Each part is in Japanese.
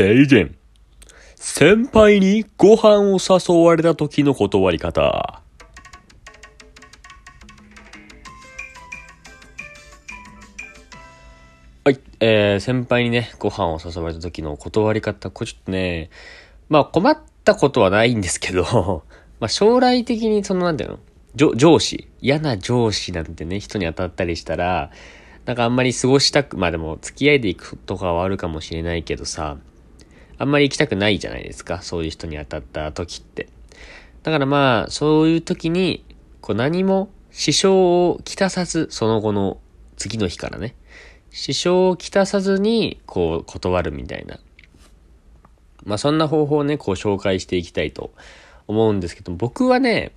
提言。先輩にご飯を誘われた時の断り方。はい、えー、先輩にね、ご飯を誘われた時の断り方、これちょっとね、まあ困ったことはないんですけど、まあ将来的にそのなんていうの？上上司、嫌な上司なんてね、人に当たったりしたら、なんかあんまり過ごしたく、まあでも付き合いで行くとかはあるかもしれないけどさ、あんまり行きたくないじゃないですか、そういう人に当たった時って。だからまあ、そういう時に、こう何も支障をきたさず、その後の次の日からね、支障をきたさずに、こう、断るみたいな。まあ、そんな方法をね、こう、紹介していきたいと思うんですけど、僕はね、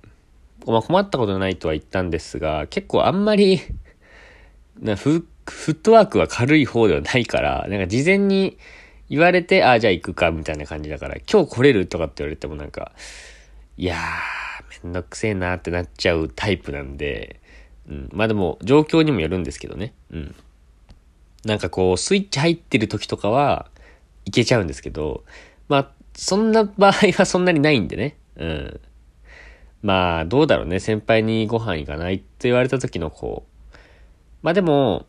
まあ、困ったことないとは言ったんですが、結構あんまり なフ、フットワークは軽い方ではないから、なんか事前に言われて、ああ、じゃあ行くか、みたいな感じだから、今日来れるとかって言われてもなんか、いやー、めんどくせえなってなっちゃうタイプなんで、うん。まあでも、状況にもよるんですけどね。うん。なんかこう、スイッチ入ってる時とかは、いけちゃうんですけど、まあ、そんな場合はそんなにないんでね。うん。まあ、どうだろうね。先輩にご飯行かないって言われた時のこう。まあでも、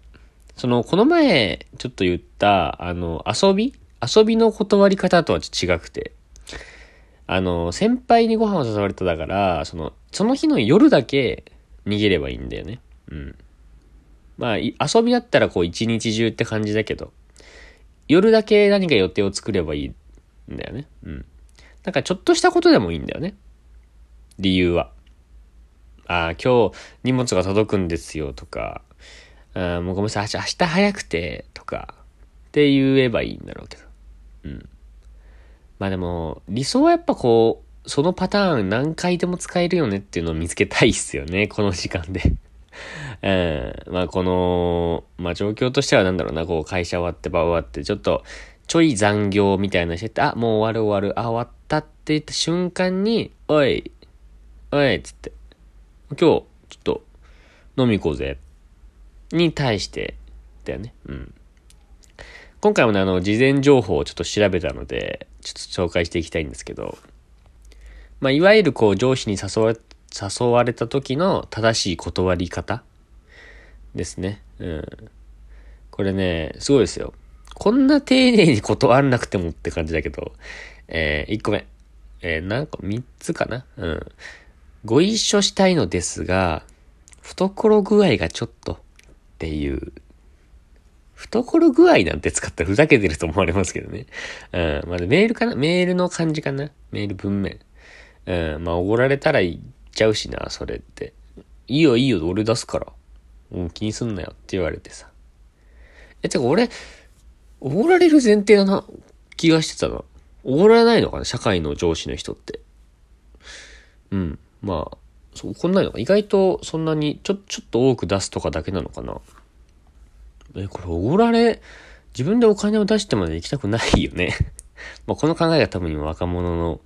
その、この前、ちょっと言った、あの、遊び遊びの断り方とは違くて。あの、先輩にご飯を誘われただから、その、その日の夜だけ逃げればいいんだよね。うん。まあ、遊びだったらこう一日中って感じだけど、夜だけ何か予定を作ればいいんだよね。うん。なんかちょっとしたことでもいいんだよね。理由は。ああ、今日荷物が届くんですよとか、あもうごめんなさい、明日早くてとか、って言えばいいんだろうけど。うん。まあでも、理想はやっぱこう、そのパターン何回でも使えるよねっていうのを見つけたいっすよね、この時間で。うん。まあこの、まあ状況としてはなんだろうな、こう会社終わって場終わって、ちょっと、ちょい残業みたいなしてて、あ、もう終わる終わる、あ、終わったって言った瞬間に、おい、おい、つって、今日、ちょっと、飲み行こうぜ。に対して、だよね。うん。今回もね、あの、事前情報をちょっと調べたので、ちょっと紹介していきたいんですけど、まあ、いわゆるこう、上司に誘われ、誘われた時の正しい断り方ですね。うん。これね、すごいですよ。こんな丁寧に断らなくてもって感じだけど、えー、1個目。えー、なんか3つかな？うん。ご一緒したいのですが、懐具合がちょっとっていう。懐具合なんて使ったらふざけてると思われますけどね。うん。まだメールかな？メールの感じかな？メール文面。うん。まあ、おごられたら言っちゃうしな、それって。いいよいいよ、俺出すから。うん、気にすんなよって言われてさ。え、てか俺、おごられる前提だな、気がしてたな。おごられないのかな？社会の上司の人って。うん。まあ、そう、こんないのか。意外とそんなに、ちょ、ちょっと多く出すとかだけなのかな。え、これおごられ、自分でお金を出してまで行きたくないよね。まあ、この考えが多分今若者の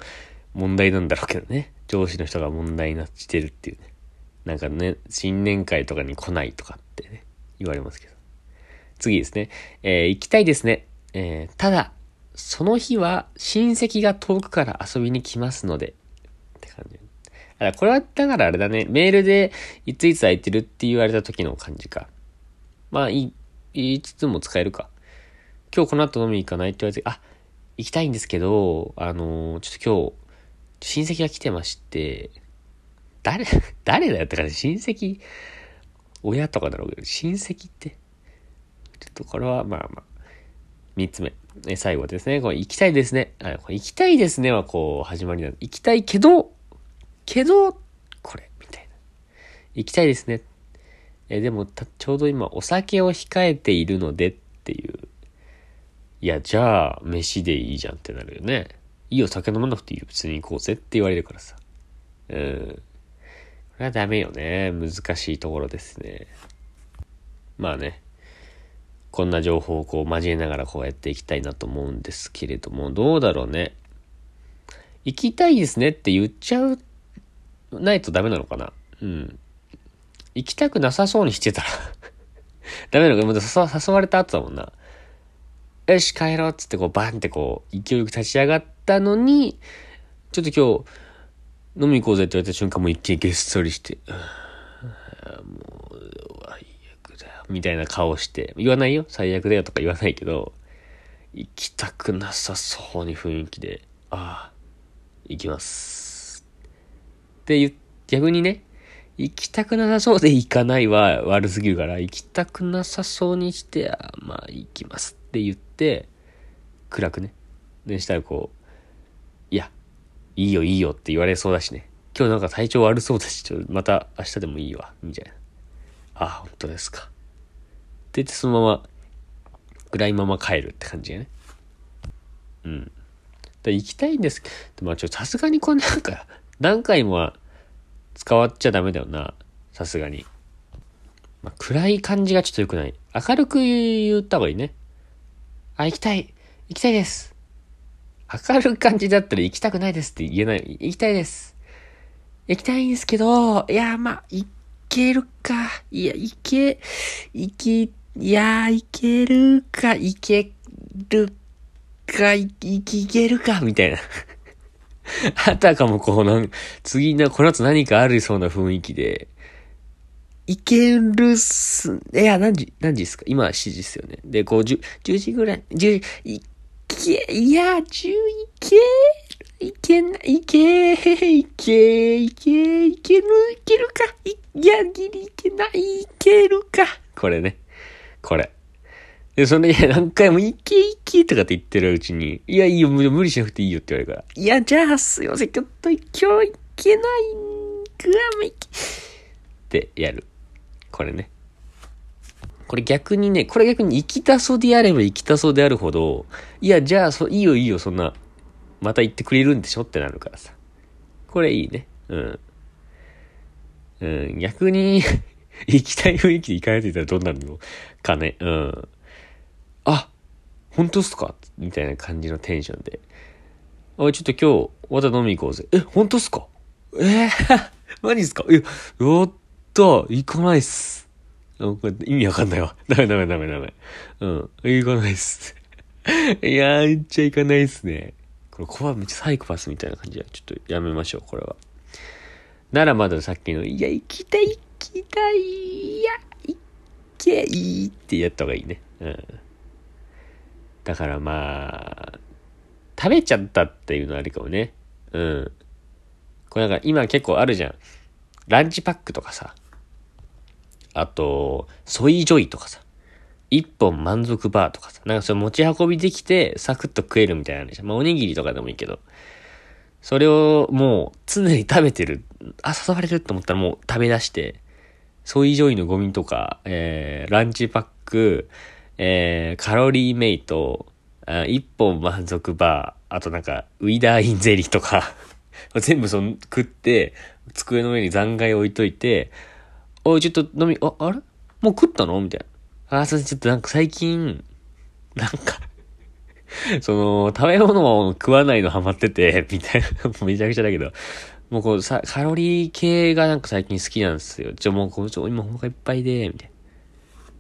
問題なんだろうけどね。上司の人が問題になってるっていうね。なんかね、新年会とかに来ないとかってね、言われますけど。次ですね。えー、行きたいですね。えー、ただ、その日は親戚が遠くから遊びに来ますので、って感じ。だからこれは、だからあれだね、メールでいついつ空いてるって言われた時の感じか。まあ、い、言いつつも使えるか。今日この後飲み行かないって言われて、あ、行きたいんですけど、あのー、ちょっと今日、親戚が来てまして、誰、誰だよって感じ、親戚、親とかだろうけど、親戚って、ちょっとこれはまあまあ、三つ目。え、最後ですね。これ行きたいですね。あ、これ行きたいですねはこう始まりなんで、行きたいけど、けど、これ、みたいな。行きたいですね。え、でもちょうど今お酒を控えているのでっていう。いや、じゃあ、飯でいいじゃんってなるよね。いいよ、酒飲まなくていいよ。普通に行こうぜって言われるからさ。うん。これはダメよね。難しいところですね。まあね。こんな情報をこう交えながらこうやっていきたいなと思うんですけれども、どうだろうね。行きたいですねって言っちゃう、ないとダメなのかなうん。行きたくなさそうにしてたら ダメなのか、もう誘われた後だもんな。よし帰ろうっつってこうバンってこう勢いよく立ち上がったのに、ちょっと今日飲み行こうぜって言われた瞬間もう一気にげっそりして、もう、最悪だよ。みたいな顔して、言わないよ。最悪だよとか言わないけど、行きたくなさそうに雰囲気で、ああ、行きます。って言、逆にね、行きたくなさそうで行かないは悪すぎるから、行きたくなさそうにして、あまあ行きますって言って、暗くね。で、したらこう、いや、いいよいいよって言われそうだしね。今日なんか体調悪そうだし、ちょまた明日でもいいわ、みたいな。ああ、本当ですか。って言ってそのまま、暗いまま帰るって感じやね。うん。だ行きたいんですけど、まあちょ、さすがにこれなんか、何回もは使わっちゃダメだよな。さすがに。まあ、暗い感じがちょっと良くない。明るく言った方がいいね。あ、行きたい。行きたいです。明るい感じだったら行きたくないですって言えない。行きたいです。行きたいんですけど、いや、まあ、行けるか。いや、行け、行き、いや、行けるか、行けるか、行けるか、みたいな。あたかもこうなん、次な、この後何かありそうな雰囲気で、いけるっす、いや、何時、何時ですか？今は7時っすよね。で、こう、10、10時ぐらい、10、いけ、いや、10いけ、いけない、いけ、いけ、いけ、いける、いけるか、いや、ギリいけない、いけるか？これね。これ。で、その、いや、何回も、いけいけとかって言ってるうちに、いや、いいよ、無理しなくていいよって言われるから。いや、じゃあ、すいません、ちょっと今日いけないんぐらもいけ、ってやる。これね。これ逆にね、これ逆に行きたそうであれば行きたそうであるほど、いや、じゃあ、そ、いいよいいよ、そんな、また行ってくれるんでしょってなるからさ。これいいね。うん。うん、逆に 行きたい雰囲気で行かないたらどうなるの？かね。うん。本当っすか？みたいな感じのテンションで。おい、ちょっと今日、また飲み行こうぜ。え、本当っすか？えー、マジっすか？え、やった行かないっす。意味わかんないわ。ダメダメダメダメ。うん。行かないっす。いやー、めっちゃ行かないっすね。これ、こはめっちゃサイコパスみたいな感じで、ちょっとやめましょう、これは。ならまださっきの、いや、行きたい、行きたい、いや、行けいいってやった方がいいね。うん。だからまあ、食べちゃったっていうのはあるかもね。うん。これなんか今結構あるじゃん。ランチパックとかさ。あと、ソイジョイとかさ。一本満足バーとかさ。なんかそれ持ち運びできてサクッと食えるみたいなのじゃん。まあおにぎりとかでもいいけど。それをもう常に食べてる。あ、誘われるって思ったらもう食べ出して、ソイジョイのゴミとか、えー、ランチパック、えー、カロリーメイト、一本満足バー、あとなんか、ウィダーインゼリーとか 全部その食って、机の上に残骸置いといて、おい、ちょっと飲み、あ、あれ？もう食ったの？みたいな。あ、それちょっとなんか最近、なんか その、食べ物を食わないのハマってて、みたいな、めちゃくちゃだけど、もうこうさ、カロリー系がなんか最近好きなんですよ。ちょ、もうこう、ちょ、今お腹いっぱいで、みたいな。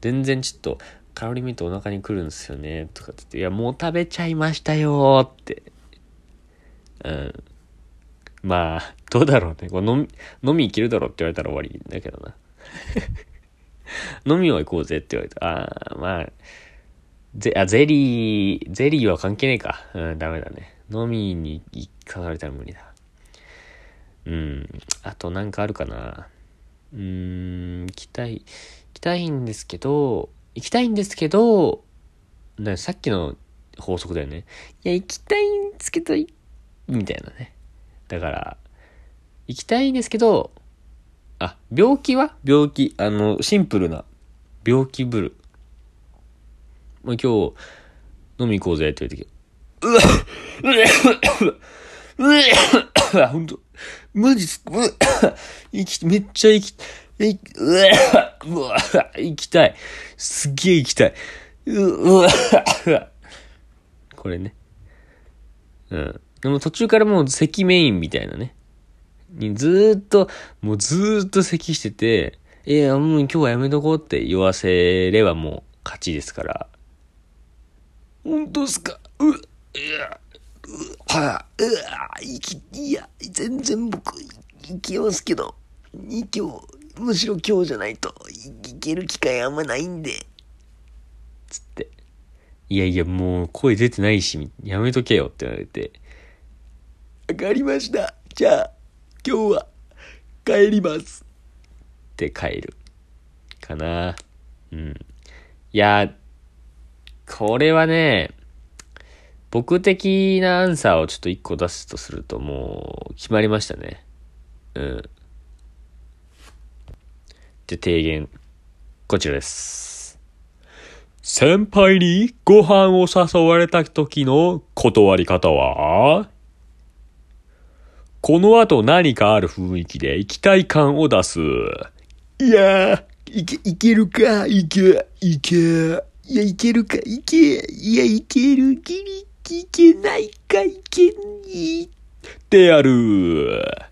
全然ちょっと、カロリーメイトお腹に来るんですよね、とかって言って、いや、もう食べちゃいましたよって。うん。まあ、どうだろうね。こう飲み、飲み行けるだろうって言われたら終わりだけどな。飲みは行こうぜって言われた。ああ、まあ、ゼ、あ、ゼリー、ゼリーは関係ねえか。うん、ダメだね。飲みに行かされたら無理だ。うん。あとなんかあるかな。うーん、行きたい、行きたいんですけど、行きたいんですけど、なさっきの法則だよね。いや、行きたいんですけど、みたいなね。だから、行きたいんですけど、あ、病気は？病気。あの、シンプルな病気ブル。まあ、今日、飲み行こうぜって言う時、うわうわうわほんと、マジっす、うわ生き、めっちゃ生き、いうわうわ行きたい。すっげえ行きたい。うわこれね。うん。でも途中からもう咳メインみたいなね。にずーっと、もうずーっと咳してて、いや、もう今日はやめとこうって言わせればもう勝ちですから。本当っすかう、う、う、はうわ、いき、いや、全然僕、いけますけど、今日、むしろ今日じゃないといける機会あんまないんで。つって。いやいや、もう声出てないし、やめとけよって言われて。わかりました。じゃあ、今日は帰ります。って帰る。かな。うん。いや、これはね、僕的なアンサーをちょっと一個出すとするともう決まりましたね。うん。で、提言。こちらです。先輩にご飯を誘われた時の断り方はこの後何かある雰囲気で行きたい感を出す。いやー、いけ、いけるか、いけ、いけ。いや、いけるか、いけ。いや、いける、ギリ、いけないか、いけに。である。